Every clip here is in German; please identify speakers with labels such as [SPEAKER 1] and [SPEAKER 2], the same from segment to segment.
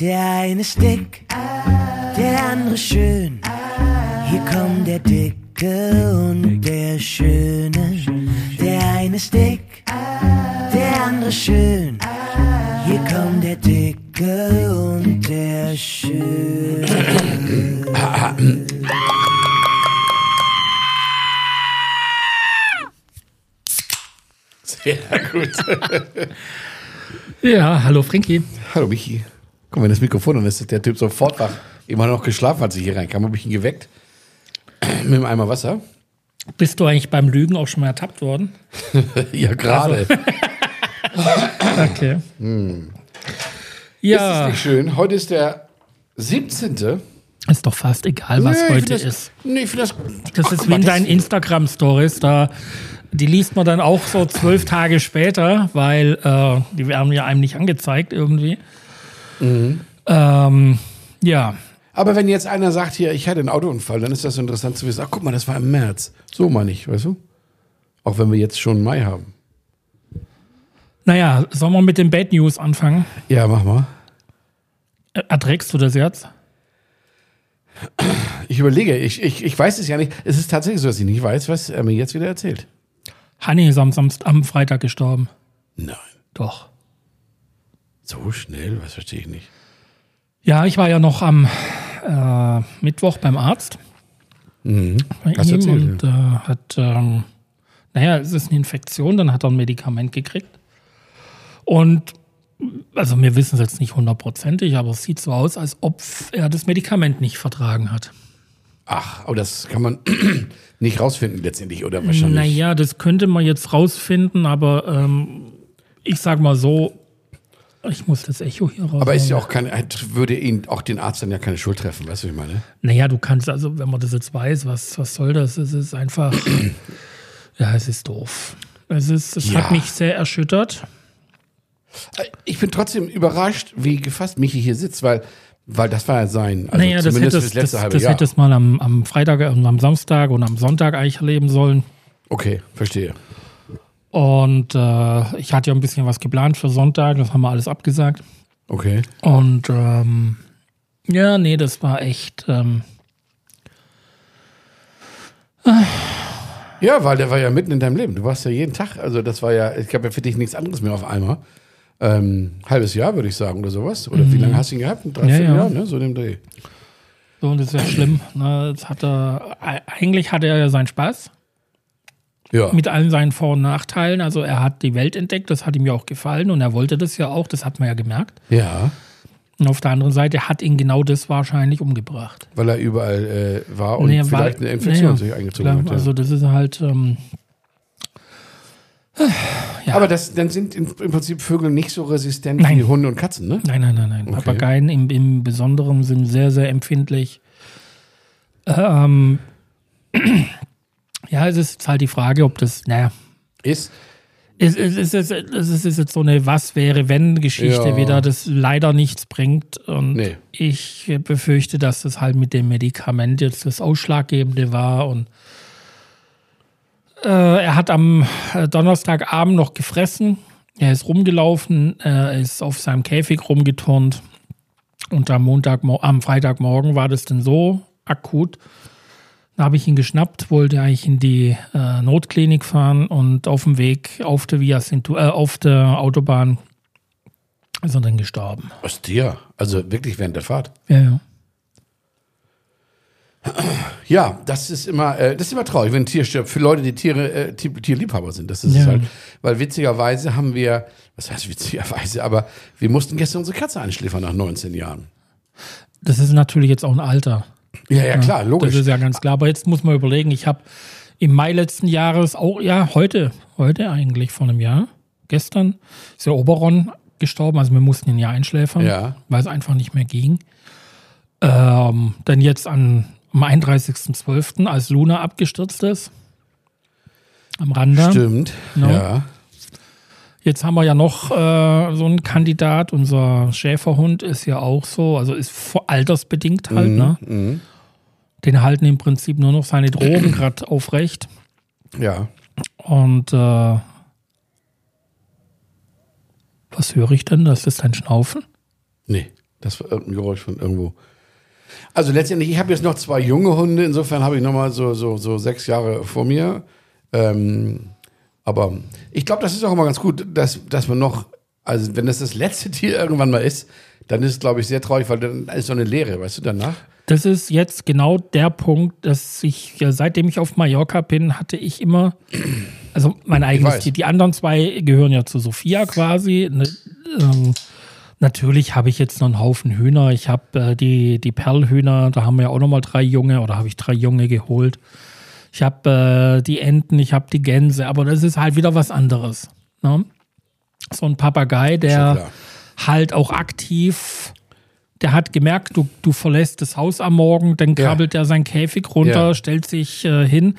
[SPEAKER 1] Der eine ist dick, der andere schön. Hier kommt der Dicke und der Schöne. Der eine ist dick, der andere schön. Hier kommt der Dicke und der Schöne.
[SPEAKER 2] Sehr gut.
[SPEAKER 3] Ja, hallo Frankie.
[SPEAKER 2] Hallo Michi. Guck mal, das Mikrofon, dann ist der Typ sofort wach. Immer noch geschlafen, als ich hier reinkam, habe ich ihn geweckt. Mit einem Eimer Wasser.
[SPEAKER 3] Bist du eigentlich beim Lügen auch schon mal ertappt worden?
[SPEAKER 2] ja, gerade.
[SPEAKER 3] Okay.
[SPEAKER 2] Ist
[SPEAKER 3] Ja,
[SPEAKER 2] das nicht schön? Heute ist der 17.
[SPEAKER 3] ist doch fast egal, was
[SPEAKER 2] Nee,
[SPEAKER 3] heute
[SPEAKER 2] das,
[SPEAKER 3] ist.
[SPEAKER 2] Nee, ich finde das.
[SPEAKER 3] Das
[SPEAKER 2] Ach,
[SPEAKER 3] ist wie in deinen Instagram-Stories. Da, die liest man dann auch so zwölf Tage später, weil äh, die werden ja einem nicht angezeigt irgendwie.
[SPEAKER 2] Mhm.
[SPEAKER 3] Ähm, ja,
[SPEAKER 2] Aber wenn jetzt einer sagt, hier, ich hatte einen Autounfall, dann ist das so interessant zu wissen. Ach, guck mal, das war im März. So meine ich, weißt du? Auch wenn wir jetzt schon Mai haben.
[SPEAKER 3] naja, sollen wir mit den Bad News anfangen?
[SPEAKER 2] Ja, mach mal.
[SPEAKER 3] Erträgst du das jetzt?
[SPEAKER 2] Ich überlege, ich, ich, ich weiß es ja nicht. Es ist tatsächlich so, dass ich nicht weiß, was er mir jetzt wieder erzählt.
[SPEAKER 3] Hanni ist am, Samst am Freitag gestorben.
[SPEAKER 2] Nein.
[SPEAKER 3] Doch.
[SPEAKER 2] So schnell? Was verstehe ich nicht.
[SPEAKER 3] Ja, ich war ja noch am äh, Mittwoch beim Arzt. Bei
[SPEAKER 2] Mhm. Hast du
[SPEAKER 3] ihm
[SPEAKER 2] erzählt,
[SPEAKER 3] und äh, hat, ähm, naja, es ist eine Infektion, dann hat er ein Medikament gekriegt. Und also wir wissen es jetzt nicht hundertprozentig, aber es sieht so aus, als ob er das Medikament nicht vertragen hat.
[SPEAKER 2] Ach, aber das kann man nicht rausfinden letztendlich, oder wahrscheinlich?
[SPEAKER 3] Naja, das könnte man jetzt rausfinden, aber ähm, ich sag mal so, ich muss das Echo hier raus.
[SPEAKER 2] Aber ist ja auch keine, würde ihn auch den Arzt dann ja keine Schuld treffen, weißt du, wie ich meine?
[SPEAKER 3] Naja, du kannst, also wenn man das jetzt weiß, was, was soll das? Es ist einfach, ja, es ist doof. Es, ist, es
[SPEAKER 2] Ja.
[SPEAKER 3] hat mich sehr erschüttert.
[SPEAKER 2] Ich bin trotzdem überrascht, wie gefasst Michi hier sitzt, weil, weil das war ja sein, also
[SPEAKER 3] naja, das
[SPEAKER 2] letzte
[SPEAKER 3] das,
[SPEAKER 2] halbe
[SPEAKER 3] das
[SPEAKER 2] Jahr.
[SPEAKER 3] hättest mal am, am Freitag und am Samstag und am Sonntag eigentlich erleben sollen.
[SPEAKER 2] Okay, verstehe.
[SPEAKER 3] Und äh, ich hatte ja ein bisschen was geplant für Sonntag, das haben wir alles abgesagt.
[SPEAKER 2] Okay.
[SPEAKER 3] Und ähm, ja, nee, das war echt. Ähm,
[SPEAKER 2] Ja, weil der war ja mitten in deinem Leben. Du warst ja jeden Tag, also das war ja, ich glaube ja für dich nichts anderes mehr auf einmal. Ähm, halbes Jahr, würde ich sagen, oder sowas. Oder wie lange hast du ihn gehabt? Ein Dreivierteljahr,
[SPEAKER 3] Ja, ja.
[SPEAKER 2] ne? So in dem Dreh.
[SPEAKER 3] so, und das ist ja schlimm. Ne? Jetzt hat er, eigentlich hatte er ja seinen Spaß.
[SPEAKER 2] Ja.
[SPEAKER 3] mit allen seinen Vor- und Nachteilen. Also er hat die Welt entdeckt, das hat ihm ja auch gefallen und er wollte das ja auch, das hat man ja gemerkt.
[SPEAKER 2] ja.
[SPEAKER 3] Und auf der anderen Seite hat ihn genau das wahrscheinlich umgebracht.
[SPEAKER 2] Weil er überall äh, war und
[SPEAKER 3] Nee,
[SPEAKER 2] vielleicht
[SPEAKER 3] war-
[SPEAKER 2] eine Infektion
[SPEAKER 3] naja,
[SPEAKER 2] sich eingezogen
[SPEAKER 3] Klar,
[SPEAKER 2] hat. Ja.
[SPEAKER 3] Also das ist halt, ähm, ja.
[SPEAKER 2] Aber das, dann sind im, im Prinzip Vögel nicht so resistent
[SPEAKER 3] Nein.
[SPEAKER 2] wie Hunde und Katzen, ne?
[SPEAKER 3] nein, nein, nein, nein.
[SPEAKER 2] Okay.
[SPEAKER 3] Papageien im, im Besonderen sind sehr, sehr empfindlich. Ähm, ja, es ist halt die Frage, ob das, naja,
[SPEAKER 2] Ist.
[SPEAKER 3] Es, es, es, es, es ist jetzt so eine Was-wäre-wenn-Geschichte
[SPEAKER 2] Ja.
[SPEAKER 3] wieder, das leider nichts bringt. Und
[SPEAKER 2] Nee.
[SPEAKER 3] ich befürchte, dass das halt mit dem Medikament jetzt das Ausschlaggebende war. Und äh, er hat am äh, Donnerstagabend noch gefressen. Er ist rumgelaufen, er ist auf seinem Käfig rumgeturnt. Und am Montag, am Freitagmorgen war das dann so akut, da habe ich ihn geschnappt, wollte eigentlich in die äh, Notklinik fahren und auf dem Weg auf der Via Cintu äh, auf der Autobahn ist er dann gestorben.
[SPEAKER 2] Was dir? Also wirklich während der Fahrt.
[SPEAKER 3] Ja, ja.
[SPEAKER 2] Ja, das ist immer, äh, das ist immer traurig, wenn ein Tier stirbt. Für Leute, die Tiere, äh, Tier, Tierliebhaber sind. Das ist
[SPEAKER 3] Ja.
[SPEAKER 2] es halt. Weil witzigerweise haben wir, was heißt witzigerweise, aber wir mussten gestern unsere Katze einschläfern nach 19 Jahren.
[SPEAKER 3] Das ist natürlich jetzt auch ein Alter.
[SPEAKER 2] Ja, ja, klar, logisch.
[SPEAKER 3] Das ist ja ganz klar. Aber jetzt muss man überlegen, ich habe im Mai letzten Jahres auch, ja, heute, heute eigentlich vor einem Jahr, gestern, ist der Oberon gestorben. Also wir mussten ihn ja einschläfern,
[SPEAKER 2] Ja.
[SPEAKER 3] weil es einfach nicht mehr ging. Ähm, dann jetzt an, am 31.12., als Luna abgestürzt ist. Am Rande.
[SPEAKER 2] Stimmt.
[SPEAKER 3] No.
[SPEAKER 2] Ja.
[SPEAKER 3] Jetzt haben wir ja noch äh, so einen Kandidat. Unser Schäferhund ist ja auch so, also ist vor- altersbedingt halt. Ne?
[SPEAKER 2] Mhm.
[SPEAKER 3] Den halten im Prinzip nur noch seine Drogen gerade aufrecht.
[SPEAKER 2] Ja.
[SPEAKER 3] Und äh, was höre ich denn? Das ist dein Schnaufen?
[SPEAKER 2] Nee. Das war irgendein Geräusch von irgendwo. Also letztendlich, ich habe jetzt noch zwei junge Hunde, insofern habe ich noch mal so, so, so sechs Jahre vor mir. Ähm, aber ich glaube, das ist auch immer ganz gut, dass, dass man noch, also wenn das das letzte Tier irgendwann mal ist, dann ist es, glaube ich, sehr traurig, weil dann ist so eine Leere, weißt du, danach.
[SPEAKER 3] Das ist jetzt genau der Punkt, dass ich, ja, seitdem ich auf Mallorca bin, hatte ich immer, also mein eigenes. Tier. Die anderen zwei gehören ja zu Sophia quasi. Ne, ähm, natürlich habe ich jetzt noch einen Haufen Hühner. Ich habe äh, die, die Perlhühner, da haben wir ja auch nochmal drei Junge oder habe ich drei Junge geholt. Ich habe äh, die Enten, ich habe die Gänse, aber das ist halt wieder was anderes. Ne? So ein Papagei, der halt auch aktiv, der hat gemerkt, du, du verlässt das Haus am Morgen, dann
[SPEAKER 2] Ja.
[SPEAKER 3] krabbelt er seinen Käfig runter,
[SPEAKER 2] Ja.
[SPEAKER 3] stellt sich äh, hin,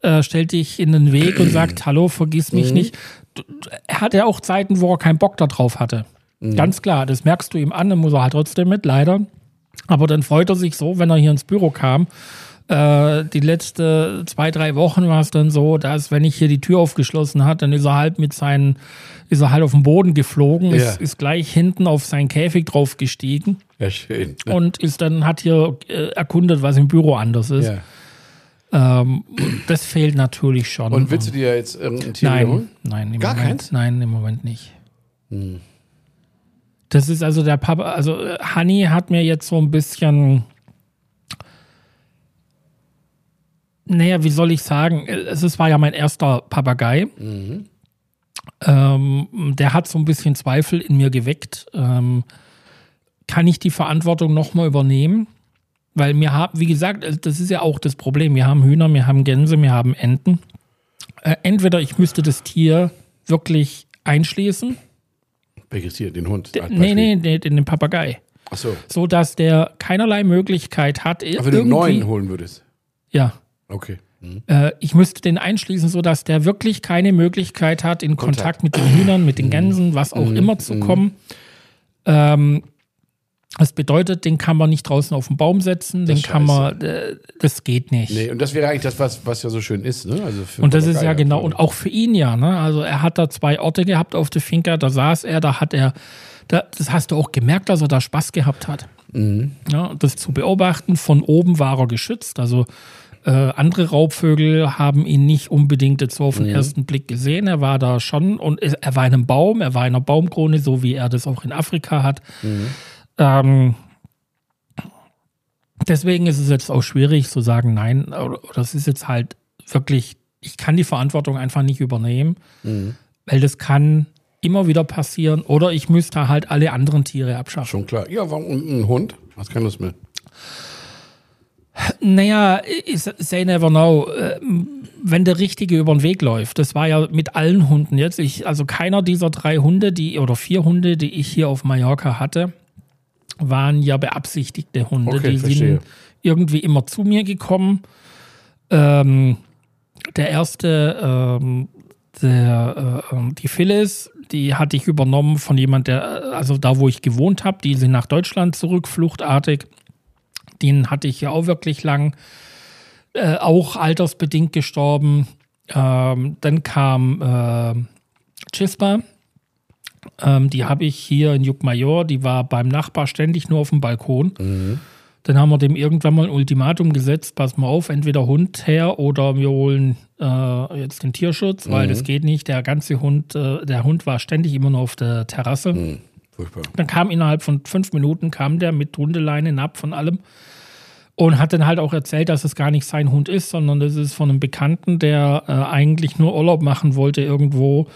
[SPEAKER 3] äh, stellt dich in den Weg und sagt, hallo, vergiss
[SPEAKER 2] Mhm.
[SPEAKER 3] mich nicht. Du- du- Er hatte auch Zeiten, wo er keinen Bock darauf hatte.
[SPEAKER 2] Mhm.
[SPEAKER 3] Ganz klar, das merkst du ihm an, dann muss er halt trotzdem mit, leider. Aber dann freut er sich so, wenn er hier ins Büro kam. Äh, die letzten zwei, drei Wochen war es dann so, dass wenn ich hier die Tür aufgeschlossen hat, dann ist er halt mit seinen, ist er halt auf den Boden geflogen,
[SPEAKER 2] Ja.
[SPEAKER 3] ist, ist gleich hinten auf seinen Käfig drauf gestiegen
[SPEAKER 2] Ja, schön.
[SPEAKER 3] und ist dann, hat hier äh, erkundet, was im Büro anders ist.
[SPEAKER 2] Ja.
[SPEAKER 3] Ähm, das fehlt natürlich schon.
[SPEAKER 2] Und willst du dir jetzt irgendein Tier
[SPEAKER 3] Nein,
[SPEAKER 2] wiederholen?
[SPEAKER 3] nein, im
[SPEAKER 2] Gar
[SPEAKER 3] Moment,
[SPEAKER 2] keins? Hm.
[SPEAKER 3] nein, im Moment nicht. Das ist also der Papa, also äh, Honey hat mir jetzt so ein bisschen, naja, wie soll ich sagen, es war ja mein erster Papagei.
[SPEAKER 2] Mhm.
[SPEAKER 3] Ähm, der hat so ein bisschen Zweifel in mir geweckt. Ähm, kann ich die Verantwortung nochmal übernehmen? Weil wir haben, wie gesagt, äh, das ist ja auch das Problem. Wir haben Hühner, wir haben Gänse, wir haben Enten. Äh, entweder ich müsste das Tier wirklich einschließen.
[SPEAKER 2] Welches Tier? Den Hund? als
[SPEAKER 3] Nee, nee, nee, den Papagei.
[SPEAKER 2] Ach so.
[SPEAKER 3] So dass der keinerlei Möglichkeit hat.
[SPEAKER 2] Aber wenn du einen neuen holen würdest.
[SPEAKER 3] Ja.
[SPEAKER 2] Okay. Mhm.
[SPEAKER 3] Äh, ich müsste den einschließen, so dass der wirklich keine Möglichkeit hat, in Kontakt, mit den Hühnern, mit den Gänsen, was auch immer zu kommen. Ähm, das bedeutet, den kann man nicht draußen auf den Baum setzen, den
[SPEAKER 2] ist
[SPEAKER 3] kann man, äh, das geht nicht.
[SPEAKER 2] Nee, und das wäre eigentlich das, was, was ja so schön ist, ne? Also
[SPEAKER 3] Und das ist ja genau, und auch für ihn ja, ne? Also er hat da zwei Orte gehabt auf der Finca, da saß er, da hat er, da, das hast du auch gemerkt, dass er da Spaß gehabt hat. Ja, das zu beobachten, von oben war er geschützt, also äh, andere Raubvögel haben ihn nicht unbedingt jetzt so auf den ersten Blick gesehen. Er war da schon und er war in einem Baum, er war in einer Baumkrone, so wie er das auch in Afrika hat. Ähm, deswegen ist es jetzt auch schwierig zu sagen, nein, es ist jetzt halt wirklich, ich kann die Verantwortung einfach nicht übernehmen, weil das kann immer wieder passieren oder ich müsste halt alle anderen Tiere abschaffen.
[SPEAKER 2] Schon klar. Ja, warum ein Hund? Hast keine Lust mehr.
[SPEAKER 3] Naja, ich say never know. Ähm, Wenn der Richtige über den Weg läuft, das war ja mit allen Hunden jetzt. Ich, also keiner dieser drei Hunde, die oder vier Hunde, die ich hier auf Mallorca hatte, waren ja beabsichtigte Hunde.
[SPEAKER 2] Okay,
[SPEAKER 3] die
[SPEAKER 2] verstehe.
[SPEAKER 3] sind irgendwie immer zu mir gekommen. Ähm, der erste, ähm, der, äh, ähm, die Phyllis, die hatte ich übernommen von jemand, der, äh, also da, wo ich gewohnt habe, die sind nach Deutschland zurück, fluchtartig. Den hatte ich ja auch wirklich lang, äh, auch altersbedingt gestorben. Ähm, dann kam äh, Chispa, ähm, die habe ich hier in Juckmajor, die war beim Nachbar ständig nur auf dem Balkon. Dann haben wir dem irgendwann mal ein Ultimatum gesetzt, pass mal auf, entweder Hund her oder wir holen äh, jetzt den Tierschutz, weil das geht nicht. Der ganze Hund, äh, der Hund war ständig immer nur auf der Terrasse.
[SPEAKER 2] Furchtbar.
[SPEAKER 3] Dann kam innerhalb von fünf Minuten kam der mit Hundeleine ab von allem und hat dann halt auch erzählt, dass es gar nicht sein Hund ist, sondern das ist von einem Bekannten, der äh, eigentlich nur Urlaub machen wollte irgendwo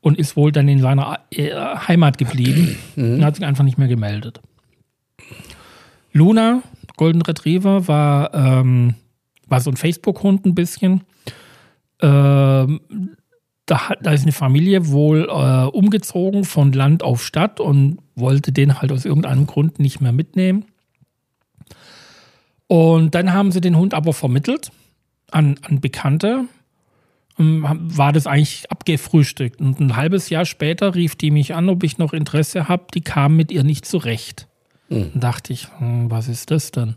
[SPEAKER 3] und ist wohl dann in seiner äh, Heimat geblieben und hat sich einfach nicht mehr gemeldet. Luna, Golden Retriever, war, ähm, war so ein Facebook-Hund ein bisschen. Ähm, da, hat, da ist eine Familie wohl äh, umgezogen von Land auf Stadt und wollte den halt aus irgendeinem Grund nicht mehr mitnehmen. Und dann haben sie den Hund aber vermittelt an, an Bekannte. Ähm, War das eigentlich abgefrühstückt. Und ein halbes Jahr später rief die mich an, ob ich noch Interesse habe. Die kam mit ihr nicht zurecht. Dann dachte ich, hm, was ist das denn?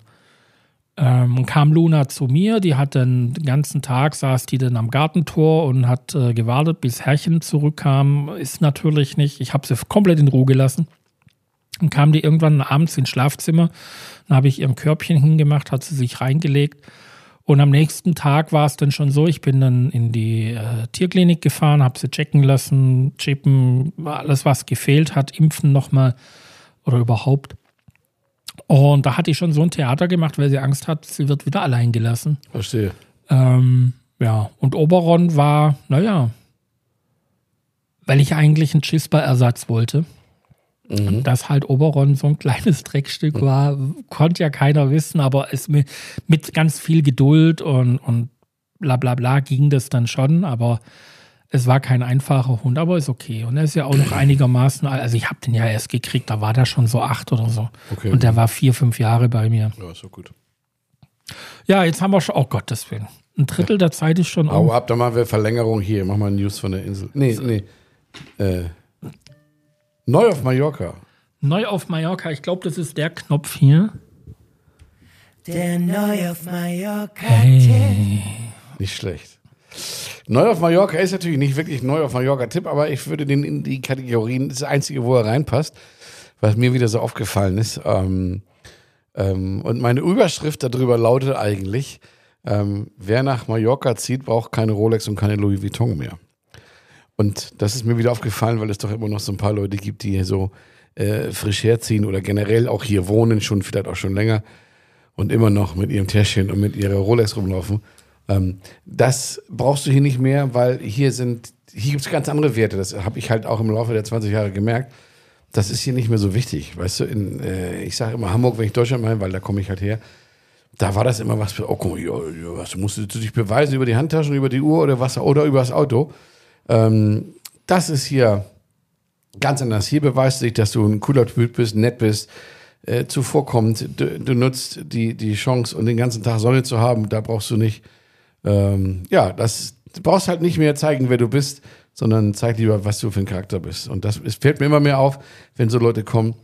[SPEAKER 3] Ähm, und kam Luna zu mir, die hat den ganzen Tag, saß die dann am Gartentor und hat äh, gewartet, bis Herrchen zurückkam. Ist natürlich nicht, ich habe sie komplett in Ruhe gelassen. Dann kam die irgendwann abends ins Schlafzimmer. Dann habe ich ihr ein Körbchen hingemacht, hat sie sich reingelegt. Und am nächsten Tag war es dann schon so, ich bin dann in die äh, Tierklinik gefahren, habe sie checken lassen, chippen, alles was gefehlt hat, impfen nochmal oder überhaupt. Und da hat die schon so ein Theater gemacht, weil sie Angst hat, sie wird wieder allein gelassen.
[SPEAKER 2] Verstehe.
[SPEAKER 3] Ähm, ja, und Oberon war, naja, weil ich eigentlich einen Chispa-Ersatz wollte.
[SPEAKER 2] Mhm.
[SPEAKER 3] Dass halt Oberon so ein kleines Dreckstück war, konnte ja keiner wissen, aber es mit, mit ganz viel Geduld und, und bla bla bla ging das dann schon, aber es war kein einfacher Hund, aber ist okay. Und er ist ja auch noch einigermaßen, alt. also ich habe den ja erst gekriegt, da war der schon so acht oder so.
[SPEAKER 2] Okay.
[SPEAKER 3] Und der war vier, fünf Jahre bei mir.
[SPEAKER 2] Ja, ist so gut.
[SPEAKER 3] Ja, jetzt haben wir schon, oh Gottes Willen. Ein Drittel der Zeit ist schon
[SPEAKER 2] Hau
[SPEAKER 3] um.
[SPEAKER 2] ab, dann machen wir Verlängerung hier. Mach mal News von der Insel. Nee, nee. Äh, neu auf Mallorca.
[SPEAKER 3] Neu auf Mallorca, ich glaube, das ist der Knopf hier.
[SPEAKER 1] Der neu auf Mallorca.
[SPEAKER 3] Hey.
[SPEAKER 2] Nicht schlecht. Neu auf Mallorca ist natürlich nicht wirklich neu auf Mallorca-Tipp, aber ich würde den in die Kategorien, das Einzige, wo er reinpasst, was mir wieder so aufgefallen ist. Ähm, ähm, und meine Überschrift darüber lautet eigentlich, ähm, wer nach Mallorca zieht, braucht keine Rolex und keine Louis Vuitton mehr. Und das ist mir wieder aufgefallen, weil es doch immer noch so ein paar Leute gibt, die hier so äh, frisch herziehen oder generell auch hier wohnen, schon vielleicht auch schon länger und immer noch mit ihrem Täschchen und mit ihrer Rolex rumlaufen. Ähm, das brauchst du hier nicht mehr, weil hier sind, hier gibt es ganz andere Werte. Das habe ich halt auch im Laufe der 20 Jahre gemerkt. Das ist hier nicht mehr so wichtig. Weißt du, in, äh, ich sage immer Hamburg, wenn ich Deutschland meine, weil da komme ich halt her. Da war das immer was für, oh, mal, ja, ja, was musst du dich beweisen über die Handtaschen, über die Uhr oder was oder über das Auto. Ähm, das ist hier ganz anders. Hier beweist sich, dass du ein cooler Typ bist, nett bist, äh, zuvorkommend. Du, du nutzt die, die Chance und den ganzen Tag Sonne zu haben. Da brauchst du nicht, ähm, ja, das du brauchst halt nicht mehr zeigen, wer du bist, sondern zeig lieber, was du für ein Charakter bist. Und das es fällt mir immer mehr auf, wenn so Leute kommen,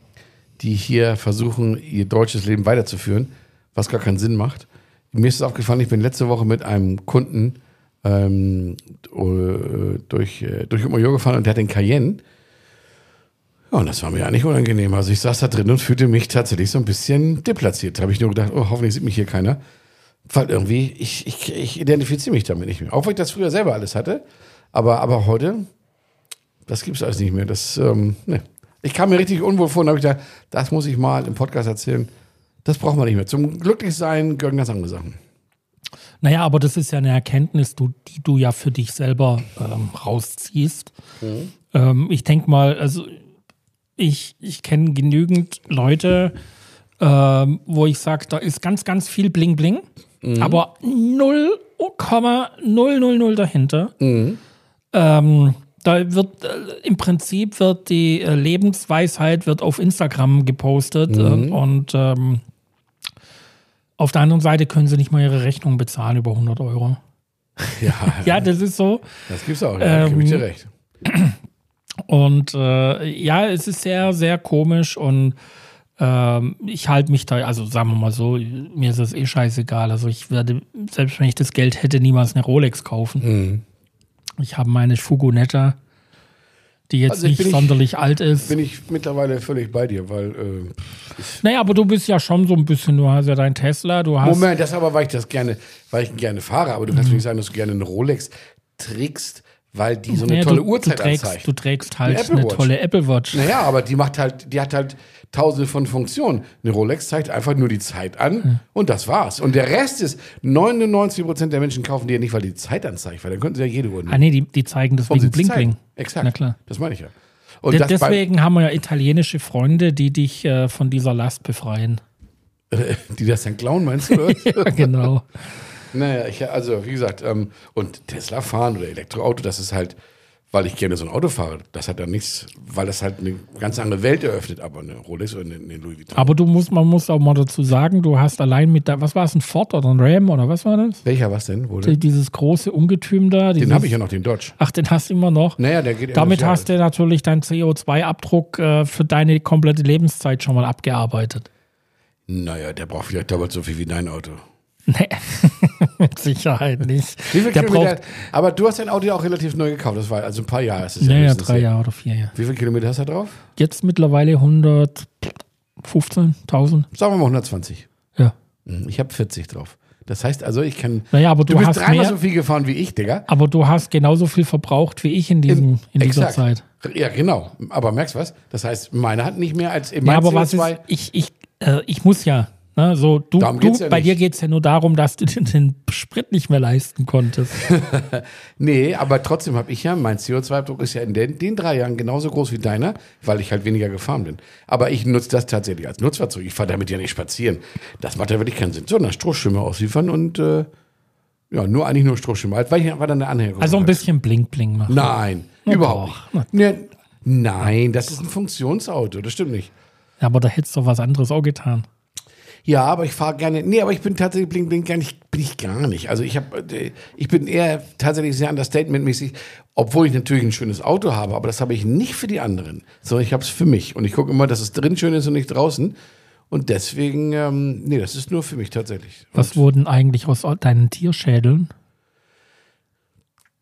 [SPEAKER 2] die hier versuchen, ihr deutsches Leben weiterzuführen, was gar keinen Sinn macht. Mir ist es aufgefallen, ich bin letzte Woche mit einem Kunden ähm, äh, durch, äh, durch Mallorca gefahren und der hat den Cayenne. Ja, und das war mir nicht unangenehm. Also ich saß da drin und fühlte mich tatsächlich so ein bisschen deplatziert. Da habe ich nur gedacht, oh, hoffentlich sieht mich hier keiner. Weil irgendwie, ich, ich, ich identifiziere mich damit nicht mehr. Auch wenn ich das früher selber alles hatte. Aber, aber heute, das gibt es alles nicht mehr. Das, ähm, ne. Ich kam mir richtig unwohl vor und habe ich gedacht, das muss ich mal im Podcast erzählen. Das braucht man nicht mehr. Zum Glücklichsein gehören ganz andere Sachen.
[SPEAKER 3] Naja, aber das ist ja eine Erkenntnis, du, die du ja für dich selber ähm, rausziehst. Ähm, ich denke mal, also ich, ich kenne genügend Leute, ähm, wo ich sage, da ist ganz, ganz viel Bling Bling, aber 0,000 dahinter. Ähm, da wird äh, im Prinzip wird die äh, Lebensweisheit wird auf Instagram gepostet äh, und ähm, auf der anderen Seite können sie nicht mal ihre Rechnung bezahlen über 100 Euro.
[SPEAKER 2] Ja,
[SPEAKER 3] Ja, das ist so.
[SPEAKER 2] das gibt's auch. Ja, gebe ich dir recht.
[SPEAKER 3] Und äh, ja, es ist sehr, sehr komisch und ähm, ich halte mich da, also sagen wir mal so, mir ist das eh scheißegal. Also ich werde, selbst wenn ich das Geld hätte, niemals eine Rolex kaufen.
[SPEAKER 2] Mhm.
[SPEAKER 3] Ich habe meine Fugonetta, die jetzt
[SPEAKER 2] Also ich
[SPEAKER 3] nicht
[SPEAKER 2] ich-
[SPEAKER 3] sonderlich alt ist.
[SPEAKER 2] Bin ich mittlerweile völlig bei dir, weil. Äh,
[SPEAKER 3] naja, aber du bist ja schon so ein bisschen, du hast ja dein Tesla, du hast.
[SPEAKER 2] Moment, das aber, weil ich das gerne, weil ich gerne fahre, aber du kannst mir nicht sagen, dass du gerne eine Rolex trägst, weil die so eine
[SPEAKER 3] naja,
[SPEAKER 2] tolle
[SPEAKER 3] du,
[SPEAKER 2] Uhrzeit
[SPEAKER 3] du trägst,
[SPEAKER 2] anzeigt.
[SPEAKER 3] du trägst halt
[SPEAKER 2] Apple
[SPEAKER 3] eine
[SPEAKER 2] Watch.
[SPEAKER 3] tolle Apple Watch.
[SPEAKER 2] Naja, aber die macht halt, die hat halt tausende von Funktionen. Eine Rolex zeigt einfach nur die Zeit an und das war's. Und der Rest ist, 99% der Menschen kaufen die ja nicht, weil die Zeit anzeigt, weil dann könnten sie ja jede Uhr nehmen.
[SPEAKER 3] Ah nee, die, die zeigen das wegen Bling. Bling.
[SPEAKER 2] Exakt.
[SPEAKER 3] Na klar.
[SPEAKER 2] Das meine ich ja. Und
[SPEAKER 3] De deswegen haben wir ja italienische Freunde, die dich äh, von dieser Last befreien.
[SPEAKER 2] die das dann klauen, meinst du?
[SPEAKER 3] Ja, genau.
[SPEAKER 2] Naja, ich, also wie gesagt, ähm, und Tesla fahren oder Elektroauto, das ist halt, weil ich gerne so ein Auto fahre, das hat dann nichts, weil das halt eine ganz andere Welt eröffnet, aber eine Rolex oder eine, eine Louis Vuitton.
[SPEAKER 3] Aber du musst, man muss auch mal dazu sagen, du hast allein mit der, was war es, ein Ford oder ein Ram oder was war das?
[SPEAKER 2] Welcher was denn? Denn?
[SPEAKER 3] Dieses große Ungetüm da.
[SPEAKER 2] Den
[SPEAKER 3] dieses-
[SPEAKER 2] habe ich ja noch, den Dodge.
[SPEAKER 3] Ach, den hast du immer noch.
[SPEAKER 2] Naja, der geht
[SPEAKER 3] Damit
[SPEAKER 2] des
[SPEAKER 3] hast du natürlich deinen CO2-Abdruck äh, für deine komplette Lebenszeit schon mal abgearbeitet.
[SPEAKER 2] Naja, der braucht vielleicht doppelt so viel wie dein Auto.
[SPEAKER 3] Nee. Mit Sicherheit nicht.
[SPEAKER 2] Wie viel
[SPEAKER 3] Der
[SPEAKER 2] Kilometer?
[SPEAKER 3] braucht,
[SPEAKER 2] Aber du hast dein Auto ja auch relativ neu gekauft. Das war also ein paar Jahre. Ist es
[SPEAKER 3] naja,
[SPEAKER 2] höchstens
[SPEAKER 3] drei. Jahre oder vier Jahre.
[SPEAKER 2] Wie viele Kilometer hast du da drauf?
[SPEAKER 3] Jetzt mittlerweile 115.000.
[SPEAKER 2] Sagen wir mal 120.
[SPEAKER 3] Ja.
[SPEAKER 2] Hm, Ich habe 40 drauf. Das heißt also, ich kann.
[SPEAKER 3] Naja, aber
[SPEAKER 2] Du,
[SPEAKER 3] du,
[SPEAKER 2] bist
[SPEAKER 3] hast
[SPEAKER 2] dreimal
[SPEAKER 3] mehr,
[SPEAKER 2] so viel gefahren wie ich, Digga.
[SPEAKER 3] aber du hast genauso viel verbraucht wie ich in, diesem, in dieser
[SPEAKER 2] Exakt.
[SPEAKER 3] Zeit.
[SPEAKER 2] Ja, genau. Aber merkst du was? Das heißt, meine hat nicht mehr als in
[SPEAKER 3] Ja, aber was ist,
[SPEAKER 2] CO2.
[SPEAKER 3] ich, ich, äh, ich muss ja, ne, so, du, du
[SPEAKER 2] ja
[SPEAKER 3] bei dir geht es ja nur darum, dass du den, den Sprit nicht mehr leisten konntest.
[SPEAKER 2] Nee, aber trotzdem habe ich ja, mein CO2-Abdruck ist ja in den, den drei Jahren genauso groß wie deiner, weil ich halt weniger gefahren bin. Aber ich nutze das tatsächlich als Nutzfahrzeug. Ich fahre damit ja nicht spazieren. Das macht ja wirklich keinen Sinn. Sondern Strohschimmer ausliefern und äh, ja, nur eigentlich nur Strohschimmer. Halt, Weil ich war dann der Anhänger.
[SPEAKER 3] Also ein bisschen Bling-Bling machen.
[SPEAKER 2] Nein,
[SPEAKER 3] Na
[SPEAKER 2] überhaupt nicht. Nee, nein, das ist ein Funktionsauto, das stimmt nicht.
[SPEAKER 3] Ja, aber da hättest du was anderes auch getan.
[SPEAKER 2] Ja, aber ich fahre gerne. Nee, aber ich bin tatsächlich bling bling gar nicht, bin ich gar nicht. Also ich habe, ich bin eher tatsächlich sehr understatement-mäßig, obwohl ich natürlich ein schönes Auto habe, aber das habe ich nicht für die anderen, sondern ich habe es für mich. Und ich gucke immer, dass es drin schön ist und nicht draußen. Und deswegen, ähm, nee, das ist nur für mich tatsächlich.
[SPEAKER 3] Was wurden eigentlich aus deinen Tierschädeln?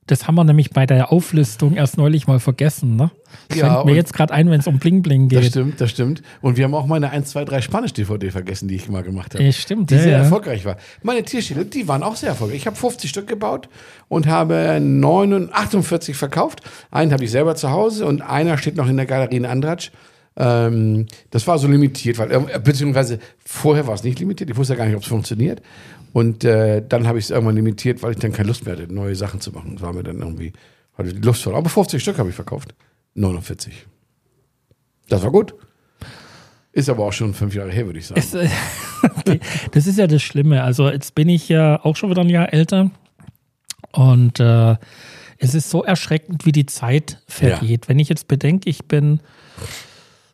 [SPEAKER 3] Das haben wir nämlich bei der Auflistung erst neulich mal vergessen, ne? Das
[SPEAKER 2] Ja,
[SPEAKER 3] fällt mir jetzt gerade ein, wenn es um Bling Bling
[SPEAKER 2] Das
[SPEAKER 3] geht.
[SPEAKER 2] stimmt, das stimmt. Und wir haben auch meine 1, 2, 3 Spanisch-DVD vergessen, die ich mal gemacht habe.
[SPEAKER 3] Ja, stimmt,
[SPEAKER 2] Die
[SPEAKER 3] ja,
[SPEAKER 2] sehr
[SPEAKER 3] ja.
[SPEAKER 2] erfolgreich war. Meine Tierstähle, die waren auch sehr erfolgreich. Ich habe 50 Stück gebaut und habe 49, 48 verkauft. Einen habe ich selber zu Hause und einer steht noch in der Galerie in Andratsch. Ähm, das war so limitiert, weil, äh, beziehungsweise vorher war es nicht limitiert. Ich wusste ja gar nicht, ob es funktioniert. Und äh, dann habe ich es irgendwann limitiert, weil ich dann keine Lust mehr hatte, neue Sachen zu machen. Das war mir dann irgendwie, hatte ich die Lust verloren. Aber 50 Stück habe ich verkauft. 49. Das war gut. Ist aber auch schon fünf Jahre her, würde ich sagen.
[SPEAKER 3] Äh, okay. Das ist ja das Schlimme. Also jetzt bin ich ja auch schon wieder ein Jahr älter und äh, es ist so erschreckend, wie die Zeit vergeht. Wenn ich jetzt bedenke, ich bin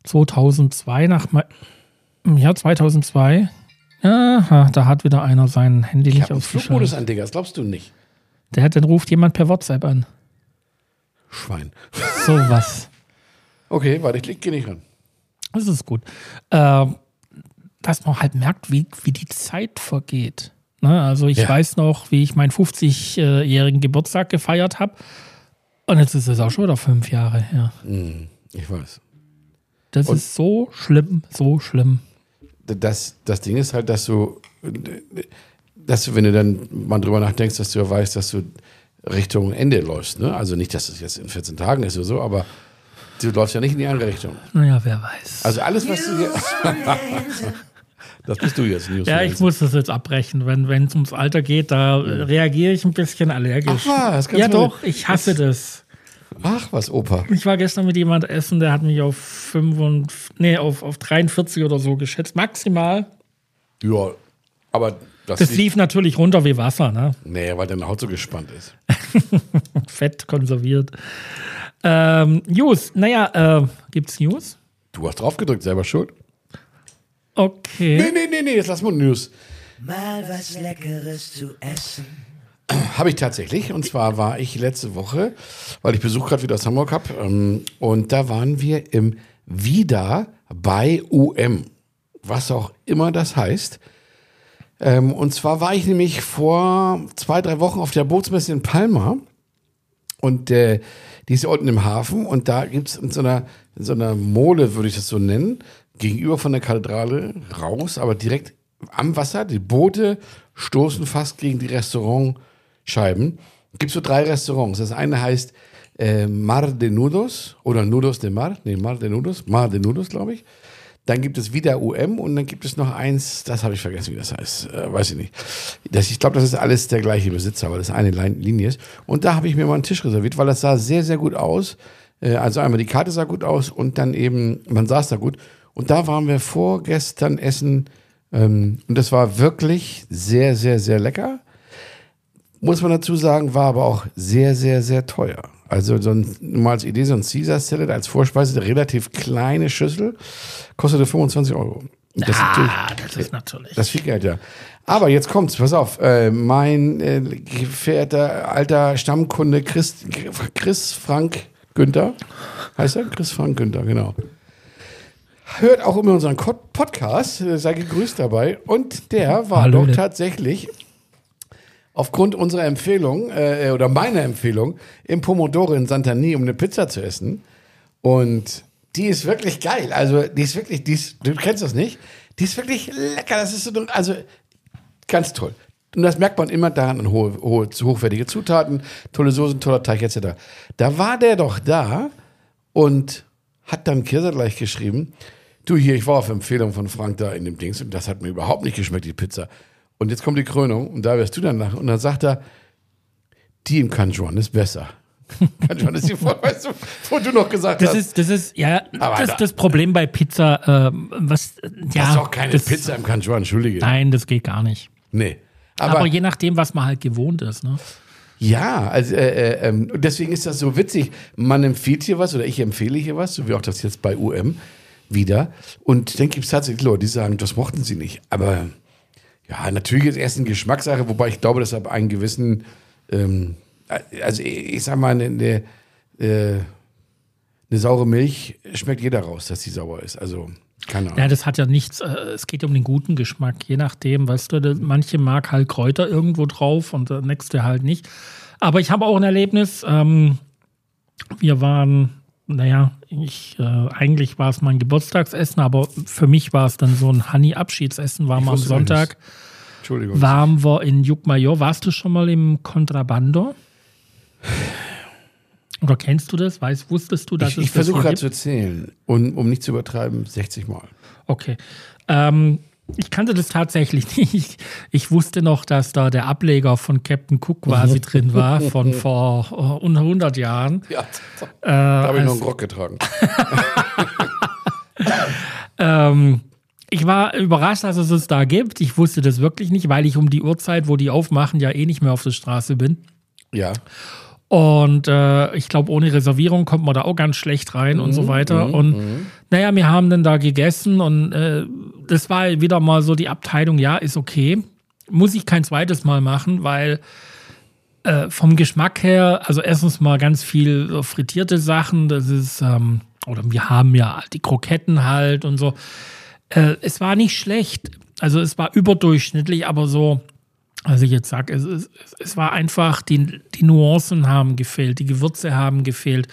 [SPEAKER 3] 2002 nach Jahr 2002, aha, da hat wieder einer sein Handy
[SPEAKER 2] ich
[SPEAKER 3] nicht
[SPEAKER 2] einen Flugmodus
[SPEAKER 3] ausgeschaltet.
[SPEAKER 2] an, Digga. Das glaubst du nicht.
[SPEAKER 3] Der hat, dann ruft jemand per WhatsApp an.
[SPEAKER 2] Schwein.
[SPEAKER 3] Sowas.
[SPEAKER 2] Okay, warte, ich leg- geh nicht ran.
[SPEAKER 3] Das ist gut. Ähm, dass man halt merkt, wie, wie die Zeit vergeht. Ne? Also ich
[SPEAKER 2] Ja.
[SPEAKER 3] weiß noch, wie ich meinen 50-jährigen Geburtstag gefeiert habe. Und jetzt ist es auch schon wieder fünf Jahre her.
[SPEAKER 2] Ich weiß.
[SPEAKER 3] Das
[SPEAKER 2] Und-
[SPEAKER 3] ist so schlimm, so schlimm.
[SPEAKER 2] Das, das Ding ist halt, dass du, dass du, wenn du dann mal drüber nachdenkst, dass du ja weißt, dass du Richtung Ende läufst. Ne? Also nicht, dass es jetzt in 14 Tagen ist oder so, aber du läufst ja nicht in die andere Richtung.
[SPEAKER 3] Naja, wer weiß.
[SPEAKER 2] Also alles, was du hier. das bist du jetzt, News.
[SPEAKER 3] ja, ich muss das jetzt abbrechen. Wenn es ums Alter geht, da reagiere ich ein bisschen allergisch.
[SPEAKER 2] Ach
[SPEAKER 3] ja, doch, ich hasse das.
[SPEAKER 2] Ach was, Opa.
[SPEAKER 3] Ich war gestern mit jemand essen, der hat mich auf 5 und, nee, auf, auf 43 oder so geschätzt. Maximal.
[SPEAKER 2] Ja, aber das,
[SPEAKER 3] Das lief natürlich runter wie Wasser, ne?
[SPEAKER 2] Nee, weil deine Haut so gespannt ist.
[SPEAKER 3] Fett konserviert. Ähm, News, naja, äh, gibt's News?
[SPEAKER 2] Du hast drauf gedrückt, selber schuld.
[SPEAKER 3] Okay.
[SPEAKER 2] Nee, nee, nee, nee, jetzt lass mal News.
[SPEAKER 1] Mal was Leckeres zu essen.
[SPEAKER 2] Habe ich tatsächlich. Und zwar war ich letzte Woche, weil ich Besuch gerade wieder aus Hamburg habe, ähm, und da waren wir im Wieder bei UM. Was auch immer das heißt. Ähm, und zwar war ich nämlich vor zwei, drei Wochen auf der Bootsmesse in Palma. Und äh, die ist unten im Hafen und da gibt es in so einer, in so einer Mole, würde ich das so nennen, gegenüber von der Kathedrale raus, aber direkt am Wasser. Die Boote stoßen fast gegen die Restaurantscheiben. Gibt so drei Restaurants. Das eine heißt äh, Mar de Nudos oder Nudos de Mar, nee, Mar de Nudos, Mar de Nudos, glaube ich. Dann gibt es wieder UM und dann gibt es noch eins, das habe ich vergessen, wie das heißt. Äh, weiß ich nicht. Das, ich glaube, das ist alles der gleiche Besitzer, weil das eine Linie ist. Und da habe ich mir mal einen Tisch reserviert, weil das sah sehr, sehr gut aus. Äh, also einmal die Karte sah gut aus und dann eben, man saß da gut. Und da waren wir vorgestern essen ähm, und das war wirklich sehr, sehr, sehr lecker. Muss man dazu sagen, war aber auch sehr, sehr, sehr teuer. Also so ein, mal als Idee, so ein Caesar Salad als Vorspeise, eine relativ kleine Schüssel, kostete 25 Euro. Das ist natürlich,
[SPEAKER 3] Ah, das ist natürlich.
[SPEAKER 2] das ist viel Geld, ja. Aber jetzt kommt's, pass auf, äh, mein äh, gefährter alter Stammkunde Chris, Chris Frank Günther, heißt er? Chris Frank Günther, genau. Hört auch immer unseren Podcast, äh, sei gegrüßt dabei. Und der war
[SPEAKER 3] Hallo,
[SPEAKER 2] doch tatsächlich aufgrund unserer Empfehlung äh, oder meiner Empfehlung im Pomodoro in Santani, um eine Pizza zu essen. Und die ist wirklich geil. Also, die ist wirklich, die ist, du kennst das nicht? Die ist wirklich lecker. Das ist so, also ganz toll. Und das merkt man immer daran an hohe, hohe, hochwertige Zutaten, tolle Soßen, toller Teig etc. Da war der doch da und hat dann Kirse gleich geschrieben, du hier, ich war auf Empfehlung von Frank da in dem Dings und das hat mir überhaupt nicht geschmeckt, die Pizza. Und jetzt kommt die Krönung und da wirst du dann nach. Und dann sagt er, die im Canjuan ist besser. Canjuan ist die weißt du, wo du noch gesagt
[SPEAKER 3] Das
[SPEAKER 2] hast.
[SPEAKER 3] ist, das ist, ja,
[SPEAKER 2] Aber
[SPEAKER 3] das,
[SPEAKER 2] da-
[SPEAKER 3] das Problem bei Pizza, äh, was, ja.
[SPEAKER 2] das ist doch keine
[SPEAKER 3] das,
[SPEAKER 2] Pizza im Canjuan, entschuldige.
[SPEAKER 3] Nein, das geht gar nicht.
[SPEAKER 2] Nee.
[SPEAKER 3] Aber,
[SPEAKER 2] Aber,
[SPEAKER 3] je nachdem, was man halt gewohnt ist, ne?
[SPEAKER 2] ja, also äh, äh, ähm, deswegen ist das so witzig. Man empfiehlt hier was oder ich empfehle hier was, so wie auch das jetzt bei UM wieder. Und dann gibt es tatsächlich Leute, die sagen, das mochten sie nicht. Aber ja, natürlich ist erst eine Geschmackssache, wobei ich glaube, dass ab einem gewissen, ähm, also ich, sag mal, eine, eine, äh, eine saure Milch schmeckt jeder raus, dass die sauer ist. Also, keine Ahnung.
[SPEAKER 3] Ja, das hat ja nichts, äh, es geht um den guten Geschmack, je nachdem, weißt du, das, manche mag halt Kräuter irgendwo drauf und der nächste halt nicht. Aber ich habe auch ein Erlebnis, ähm, wir waren, naja, ich, äh, eigentlich war es mein Geburtstagsessen, aber für mich war es dann so ein Honey-Abschiedsessen, waren wir am Sonntag,
[SPEAKER 2] Entschuldigung.
[SPEAKER 3] waren wir in Jukmajor. Warst du schon mal im Contrabando? Oder kennst du das? Weißt, wusstest du, dass
[SPEAKER 2] ich
[SPEAKER 3] es
[SPEAKER 2] ich versuche gerade zu erzählen, und, um nicht zu übertreiben, 60 Mal.
[SPEAKER 3] Okay. Ähm, ich kannte das tatsächlich nicht. Ich, ich wusste noch, dass da der Ableger von Captain Cook quasi drin war, von vor äh, 100 Jahren.
[SPEAKER 2] Ja,
[SPEAKER 3] Äh,
[SPEAKER 2] da habe ich noch einen Rock getragen.
[SPEAKER 3] ähm, ich war überrascht, dass es es da gibt. Ich wusste das wirklich nicht, weil ich um die Uhrzeit, wo die aufmachen, ja eh nicht mehr auf der Straße bin.
[SPEAKER 2] Ja.
[SPEAKER 3] Und äh, ich glaube, ohne Reservierung kommt man da auch ganz schlecht rein und so weiter. und naja, wir haben dann da gegessen und äh, das war wieder mal so die Abteilung, ja, ist okay. Muss ich kein zweites Mal machen, weil äh, vom Geschmack her, also erstens mal ganz viel frittierte Sachen, das ist, ähm, oder wir haben ja die Kroketten halt und so. Äh, es war nicht schlecht. Also es war überdurchschnittlich, aber so, also ich jetzt sage, es, es, es war einfach, die, die Nuancen haben gefehlt, die Gewürze haben gefehlt.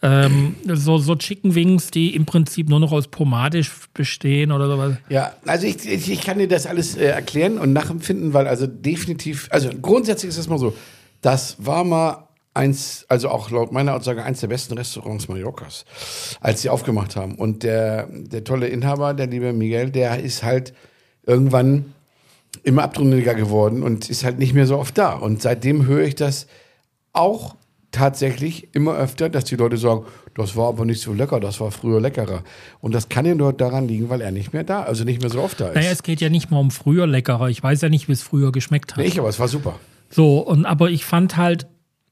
[SPEAKER 3] Ähm, so, so Chicken Wings, die im Prinzip nur noch aus Pomade bestehen oder sowas.
[SPEAKER 2] Ja, also ich, ich, ich kann dir das alles äh, erklären und nachempfinden, weil also definitiv, also grundsätzlich ist es mal so, das war mal eins, also auch laut meiner Aussage eins der besten Restaurants Mallorcas, als sie aufgemacht haben. Und der, der tolle Inhaber, der liebe Miguel, der ist halt irgendwann immer abtrünniger geworden und ist halt nicht mehr so oft da. Und seitdem höre ich das auch tatsächlich immer öfter, dass die Leute sagen, das war aber nicht so lecker, das war früher leckerer. Und das kann ja nur daran liegen, weil er nicht mehr da, also nicht mehr so oft da ist.
[SPEAKER 3] Naja, es geht ja nicht mal um früher leckerer. Ich weiß ja nicht, wie es früher geschmeckt hat.
[SPEAKER 2] Nee, ich aber, es war super.
[SPEAKER 3] So, und aber ich fand halt,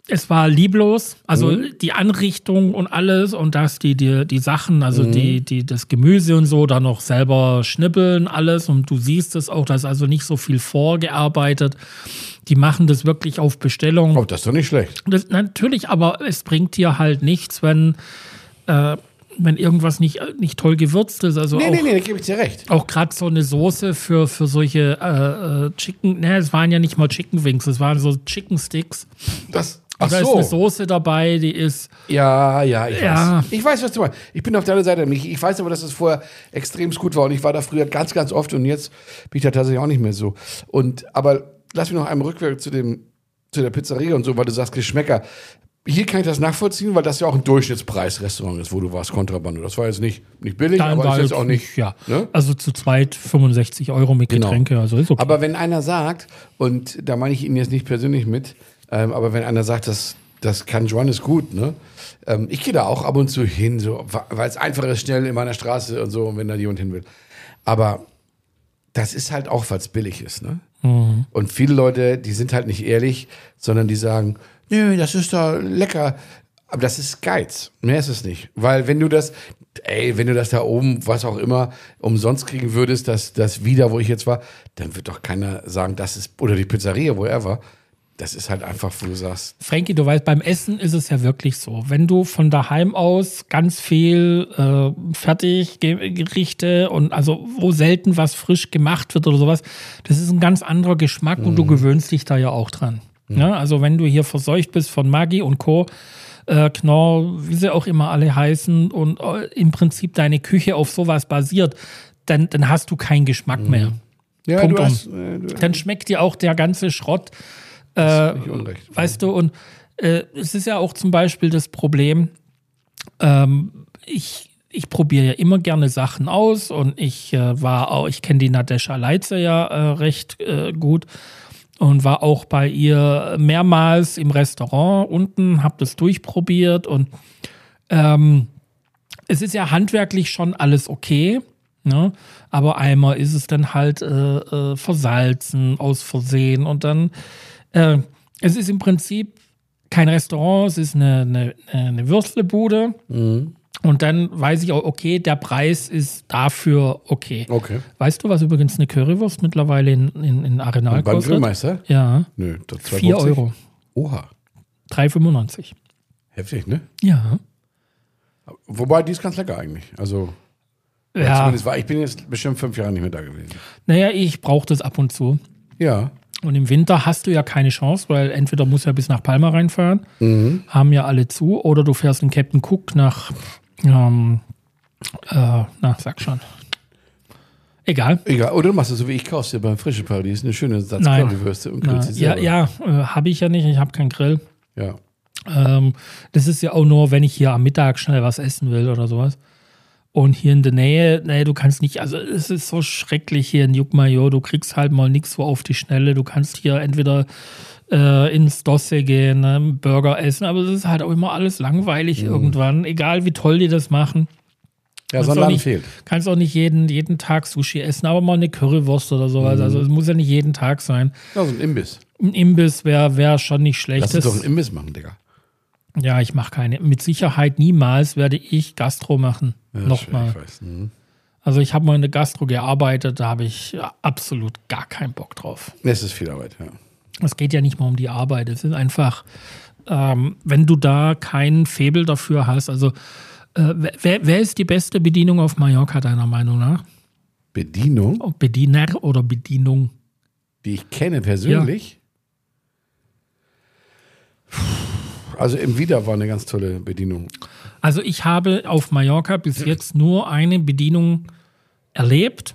[SPEAKER 3] es war lieblos, also
[SPEAKER 2] Mhm.
[SPEAKER 3] die Anrichtung und alles und dass die, die, die Sachen, also
[SPEAKER 2] Mhm.
[SPEAKER 3] die, die, das Gemüse und so, da noch selber schnippeln, alles und du siehst es auch, da ist also nicht so viel vorgearbeitet. Die machen das wirklich auf Bestellung.
[SPEAKER 2] Oh, das ist doch nicht schlecht.
[SPEAKER 3] Das, natürlich, aber es bringt dir halt nichts, wenn, äh, wenn irgendwas nicht, nicht toll gewürzt ist. Also
[SPEAKER 2] Nee,
[SPEAKER 3] auch,
[SPEAKER 2] nee, nee, da gebe ich dir recht.
[SPEAKER 3] auch gerade so eine Soße für, für solche äh, äh, Chicken, ne, es waren ja nicht mal Chicken Wings, es waren so Chicken Sticks.
[SPEAKER 2] Das, ach
[SPEAKER 3] da ist eine
[SPEAKER 2] so.
[SPEAKER 3] Soße dabei, die ist.
[SPEAKER 2] Ja, ja, ich
[SPEAKER 3] Ja.
[SPEAKER 2] weiß. Ich weiß, was du meinst. Ich bin auf deiner Seite. Ich, ich weiß aber, dass es vorher extrem gut war und ich war da früher ganz, ganz oft und jetzt bin ich da tatsächlich auch nicht mehr so. Und, aber lass mich noch einmal rückwärts zu dem, zu der Pizzeria und so, weil du sagst Geschmäcker. Hier kann ich das nachvollziehen, weil das ja auch ein Durchschnittspreisrestaurant ist, wo du warst, Kontrabande. Das war jetzt nicht, nicht billig,
[SPEAKER 3] Dann
[SPEAKER 2] aber
[SPEAKER 3] war
[SPEAKER 2] ist jetzt
[SPEAKER 3] jetzt
[SPEAKER 2] auch nicht.
[SPEAKER 3] Ja.
[SPEAKER 2] Ne?
[SPEAKER 3] Also zu zweit 65 Euro mit
[SPEAKER 2] Genau.
[SPEAKER 3] Getränke, also ist okay.
[SPEAKER 2] Aber wenn einer sagt, und da meine ich ihn jetzt nicht persönlich mit, ähm, aber wenn einer sagt, das, das kann Juan ist gut, ne? Ähm, ich gehe da auch ab und zu hin, so, weil es einfach ist, schnell in meiner Straße und so, wenn da jemand hin will. Aber das ist halt auch, weil es billig ist, ne? Und viele Leute, die sind halt nicht ehrlich, sondern die sagen, nö, das ist doch lecker. Aber das ist Geiz. Mehr ist es nicht. Weil wenn du das, ey, wenn du das da oben, was auch immer, umsonst kriegen würdest, das, das wieder, wo ich jetzt war, dann wird doch keiner sagen, das ist, oder die Pizzeria, wo er war, das ist halt einfach, wo du sagst,
[SPEAKER 3] Frankie, du weißt, beim Essen ist es ja wirklich so. Wenn du von daheim aus ganz viel äh, Fertiggerichte und also wo selten was frisch gemacht wird oder sowas, das ist ein ganz anderer Geschmack und du gewöhnst dich da ja auch dran. Ja, also wenn du hier verseucht bist von Maggi und Co., äh, Knorr, wie sie auch immer alle heißen und äh, im Prinzip deine Küche auf sowas basiert, dann, dann hast du keinen Geschmack mehr.
[SPEAKER 2] ja,
[SPEAKER 3] Punkt
[SPEAKER 2] du
[SPEAKER 3] um.
[SPEAKER 2] hast, äh, du
[SPEAKER 3] Dann schmeckt dir auch der ganze Schrott äh,
[SPEAKER 2] hast nicht Unrecht.
[SPEAKER 3] Weißt du, und äh, es ist ja auch zum Beispiel das Problem, ähm, ich, ich probiere ja immer gerne Sachen aus und ich äh, war auch, ich kenne die Nadesha Leitze ja äh, recht äh, gut und war auch bei ihr mehrmals im Restaurant unten, habe das durchprobiert und ähm, es ist ja handwerklich schon alles okay, ne? aber einmal ist es dann halt äh, äh, versalzen aus Versehen und dann, äh, es ist im Prinzip kein Restaurant, es ist eine, eine, eine Würstlebude und dann weiß ich auch, okay, der Preis ist dafür okay.
[SPEAKER 2] Okay.
[SPEAKER 3] Weißt du, was übrigens eine Currywurst mittlerweile in, in, in Arenal
[SPEAKER 2] Beim
[SPEAKER 3] kostet?
[SPEAKER 2] Grillmeister?
[SPEAKER 3] Ja,
[SPEAKER 2] Nö, das
[SPEAKER 3] 4
[SPEAKER 2] 2,50.
[SPEAKER 3] Euro,
[SPEAKER 2] Oha,
[SPEAKER 3] 3,95.
[SPEAKER 2] heftig, ne?
[SPEAKER 3] Ja.
[SPEAKER 2] Wobei, die ist ganz lecker eigentlich. Also,
[SPEAKER 3] Ja,
[SPEAKER 2] war, ich bin jetzt bestimmt fünf Jahre nicht mehr da gewesen.
[SPEAKER 3] naja, ich brauche das ab und zu.
[SPEAKER 2] Ja.
[SPEAKER 3] Und im Winter hast du ja keine Chance, weil entweder musst du ja bis nach Palma reinfahren, haben ja alle zu, oder du fährst in Captain Cook nach, ähm, äh, na, sag schon. Egal.
[SPEAKER 2] Egal, oder du machst es so wie ich, kaufst dir beim Frische Paradies eine schöne Satz
[SPEAKER 3] Nein.
[SPEAKER 2] Currywürste und grillst sie
[SPEAKER 3] ja, ja, äh, habe ich ja nicht. Ich habe keinen Grill.
[SPEAKER 2] ja.
[SPEAKER 3] Ähm, das ist ja auch nur, wenn ich hier am Mittag schnell was essen will oder sowas. Und hier in der Nähe, nee, du kannst nicht, also es ist so schrecklich hier in Jukmayo, du kriegst halt mal nichts so auf die Schnelle. Du kannst hier entweder äh, ins Dosse gehen, ne, einen Burger essen, aber es ist halt auch immer alles langweilig
[SPEAKER 2] Mhm.
[SPEAKER 3] irgendwann, egal wie toll die das machen.
[SPEAKER 2] Ja,
[SPEAKER 3] Kannst
[SPEAKER 2] so ein
[SPEAKER 3] auch
[SPEAKER 2] Laden
[SPEAKER 3] nicht,
[SPEAKER 2] fehlt.
[SPEAKER 3] Kannst auch nicht jeden, jeden Tag Sushi essen, aber mal eine Currywurst oder sowas.
[SPEAKER 2] Mhm.
[SPEAKER 3] Also es muss ja nicht jeden Tag sein.
[SPEAKER 2] Ja, so ein Imbiss.
[SPEAKER 3] Ein Imbiss wäre wär schon nicht schlecht.
[SPEAKER 2] Lass uns doch einen Imbiss machen, Digga.
[SPEAKER 3] Ja, ich mache keine. Mit Sicherheit niemals werde ich Gastro machen.
[SPEAKER 2] Ja,
[SPEAKER 3] Nochmal.
[SPEAKER 2] Ich. Mhm.
[SPEAKER 3] Also ich habe mal in der Gastro gearbeitet, da habe ich ja, absolut gar keinen Bock drauf.
[SPEAKER 2] Es ist viel Arbeit, ja.
[SPEAKER 3] Es geht ja nicht mal um die Arbeit. Es ist einfach, ähm, wenn du da keinen Febel dafür hast. Also äh, wer, wer ist die beste Bedienung auf Mallorca deiner Meinung nach?
[SPEAKER 2] Bedienung,
[SPEAKER 3] Bediener oder Bedienung?
[SPEAKER 2] die ich kenne persönlich. Also im Wieder war eine ganz tolle Bedienung.
[SPEAKER 3] Also ich habe auf Mallorca bis jetzt nur eine Bedienung erlebt.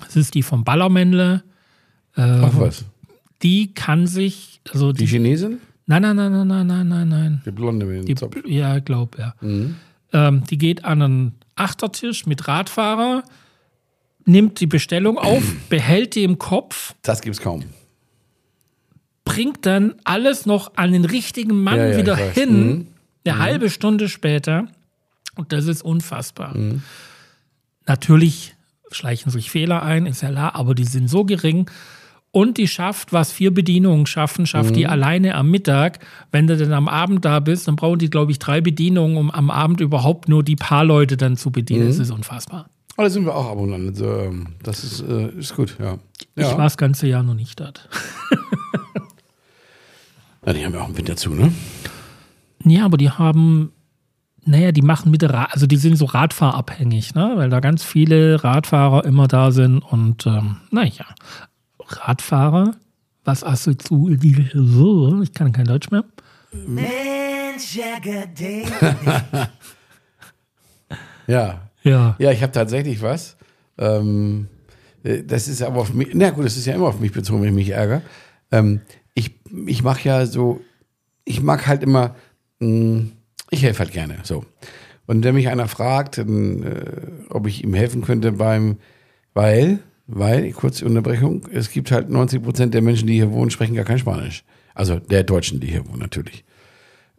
[SPEAKER 3] Das ist die vom Ballermännle.
[SPEAKER 2] Ach was.
[SPEAKER 3] die kann sich, also
[SPEAKER 2] Die
[SPEAKER 3] die,
[SPEAKER 2] Chinesin?
[SPEAKER 3] nein, nein, nein, nein, nein, nein, nein, nein.
[SPEAKER 2] Die Blonde mit dem
[SPEAKER 3] Die,
[SPEAKER 2] Zopf.
[SPEAKER 3] ja, glaub, ja. Ähm, die geht an einen Achtertisch mit Radfahrer, nimmt die Bestellung auf, behält die im Kopf,
[SPEAKER 2] Das gibt's kaum.
[SPEAKER 3] Bringt dann alles noch an den richtigen Mann
[SPEAKER 2] Ja, ja,
[SPEAKER 3] wieder
[SPEAKER 2] ich
[SPEAKER 3] hin,
[SPEAKER 2] Mhm.
[SPEAKER 3] eine halbe Stunde später. Und das ist unfassbar. Natürlich schleichen sich Fehler ein, ist ja klar, aber die sind so gering. Und die schafft, was vier Bedienungen schaffen, schafft die alleine am Mittag. Wenn du dann am Abend da bist, dann brauchen die, glaube ich, drei Bedienungen, um am Abend überhaupt nur die paar Leute dann zu bedienen. Das ist unfassbar.
[SPEAKER 2] Aber da sind wir auch ab und an. Also, ähm, das ist, äh, ist gut, ja.
[SPEAKER 3] Ich
[SPEAKER 2] ja.
[SPEAKER 3] war das ganze Jahr noch nicht dort.
[SPEAKER 2] ja. Die haben ja auch im Winter zu, ne?
[SPEAKER 3] Ja, aber die haben, naja, die machen mit der Ra also die sind so Radfahrabhängig, ne? Weil da ganz viele Radfahrer immer da sind und ähm, naja, Radfahrer, was assoziiert so, ich kann kein Deutsch mehr.
[SPEAKER 1] Mensch.
[SPEAKER 2] Ja.
[SPEAKER 3] Ja.
[SPEAKER 2] Ja, ich habe tatsächlich was. Ähm, äh, das ist aber auf mich, na gut, das ist ja immer auf mich bezogen, wenn ich mich ärgere. Ähm, ich ich mache ja so, ich mag halt immer, mh, ich helfe halt gerne, so. Und wenn mich einer fragt, dann, äh, ob ich ihm helfen könnte beim, weil, weil, kurze Unterbrechung, es gibt halt 90 Prozent der Menschen, die hier wohnen, sprechen gar kein Spanisch. Also der Deutschen, die hier wohnen, natürlich.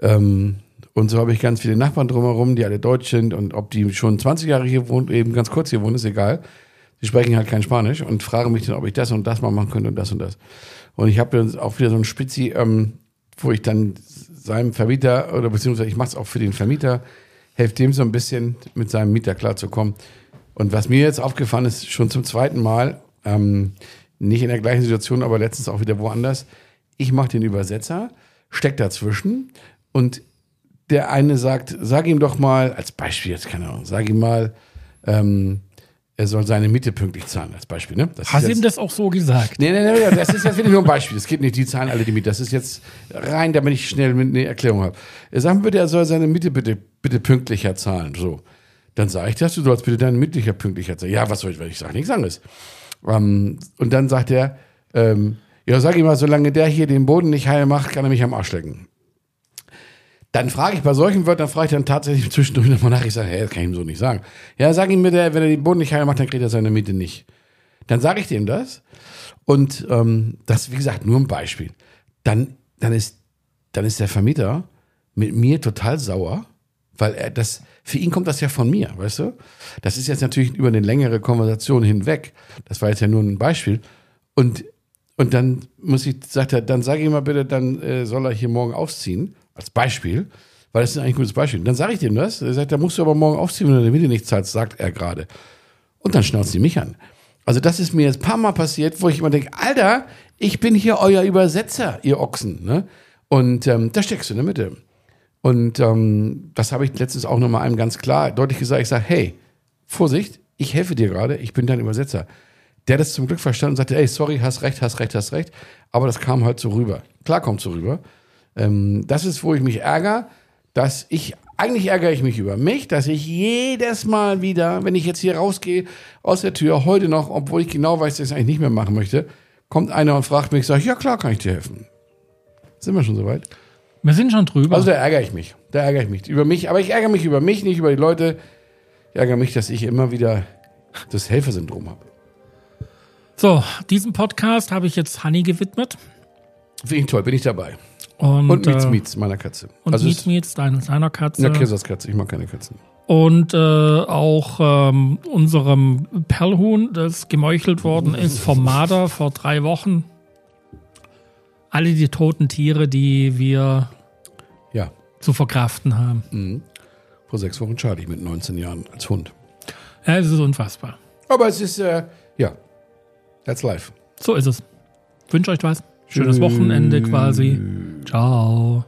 [SPEAKER 2] Ähm, und so habe ich ganz viele Nachbarn drumherum, die alle deutsch sind und ob die schon 20 Jahre hier wohnen, eben ganz kurz hier wohnen, ist egal. Die sprechen halt kein Spanisch und fragen mich dann, ob ich das und das mal machen könnte und das und das. Und ich habe dann auch wieder so einen Spitzi, ähm, wo ich dann seinem Vermieter oder beziehungsweise ich mache es auch für den Vermieter, helfe dem so ein bisschen mit seinem Mieter klarzukommen. Und was mir jetzt aufgefallen ist, schon zum zweiten Mal, ähm, nicht in der gleichen Situation, aber letztens auch wieder woanders, ich mache den Übersetzer, steck dazwischen und der eine sagt, sag ihm doch mal, als Beispiel jetzt, keine Ahnung, sag ihm mal, ähm, er soll seine Miete pünktlich zahlen, als Beispiel. Ne? Das
[SPEAKER 3] Hast du ihm das auch so gesagt?
[SPEAKER 2] Nee, nee, nee, nee, das ist jetzt wirklich nur ein Beispiel. Es geht nicht, die zahlen alle die Miete. Das ist jetzt rein, damit ich schnell eine Erklärung habe. Er sagt bitte, er soll seine Miete bitte, bitte pünktlicher zahlen. So. Dann sage ich das, du sollst bitte deine Miete pünktlicher zahlen. Ja, was soll ich, weil ich sage nichts anderes. Ähm, und dann sagt er, ähm, ja, sag ihm mal, solange der hier den Boden nicht heil macht, kann er mich am Arsch lecken. Dann frage ich bei solchen Wörtern, frage ich dann tatsächlich zwischendurch nochmal nach. Ich sage, hey, das kann ich ihm so nicht sagen. Ja, sag ihm bitte, wenn er den Boden nicht heil macht, dann kriegt er seine Miete nicht. Dann sage ich dem das. Und ähm, das, wie gesagt, nur ein Beispiel. Dann, dann, ist, dann ist der Vermieter mit mir total sauer, weil er das, für ihn kommt das ja von mir, weißt du? Das ist jetzt natürlich über eine längere Konversation hinweg. Das war jetzt ja nur ein Beispiel. Und, und dann muss ich, sagt er, dann sage ich mal bitte, dann äh, soll er hier morgen ausziehen, als Beispiel, weil das ist eigentlich ein gutes Beispiel. Dann sage ich dem das. Er sagt, da musst du aber morgen aufziehen, wenn du deine Miete nicht zahlst, sagt er gerade. Und dann schnauzt sie mich an. Also das ist mir jetzt ein paar Mal passiert, wo ich immer denke, Alter, ich bin hier euer Übersetzer, ihr Ochsen. Ne? Und ähm, da steckst du in der Mitte. Und ähm, das habe ich letztens auch nochmal einem ganz klar deutlich gesagt. Ich sage, hey, Vorsicht, ich helfe dir gerade, ich bin dein Übersetzer. Der hat das zum Glück verstanden und sagte, ey, sorry, hast recht, hast recht, hast recht. Aber das kam halt so rüber. Klar kommt so rüber. Ähm, das ist, wo ich mich ärgere, dass ich, eigentlich ärgere ich mich über mich, dass ich jedes Mal wieder, wenn ich jetzt hier rausgehe aus der Tür, heute noch, obwohl ich genau weiß, dass ich es eigentlich nicht mehr machen möchte, kommt einer und fragt mich, ich sage, ja klar, kann ich dir helfen. Sind wir schon soweit?
[SPEAKER 3] Wir sind schon drüber.
[SPEAKER 2] Also da ärgere ich mich. Da ärgere ich mich über mich. Aber ich ärgere mich über mich, nicht über die Leute. Ich ärgere mich, dass ich immer wieder das Helfersyndrom habe.
[SPEAKER 3] so, diesen Podcast habe ich jetzt Honey gewidmet.
[SPEAKER 2] Finde ich toll, bin ich dabei.
[SPEAKER 3] Und,
[SPEAKER 2] Und Mietz
[SPEAKER 3] äh,
[SPEAKER 2] meiner Katze.
[SPEAKER 3] Und
[SPEAKER 2] also
[SPEAKER 3] Mietz
[SPEAKER 2] es-
[SPEAKER 3] Mietz, dein, seiner Katze.
[SPEAKER 2] Ja, Kirsas Katze, ich mag keine Katzen.
[SPEAKER 3] Und äh, auch ähm, unserem Perlhuhn, das gemeuchelt worden ist vom Marder vor drei Wochen. Alle die toten Tiere, die wir
[SPEAKER 2] Ja,
[SPEAKER 3] zu verkraften haben.
[SPEAKER 2] vor sechs Wochen Charlie mit 19 Jahren als Hund.
[SPEAKER 3] Ja, es ist unfassbar.
[SPEAKER 2] Aber es ist, äh, ja, that's life.
[SPEAKER 3] So ist es. Wünsche euch was. Schönes Wochenende quasi. Ciao.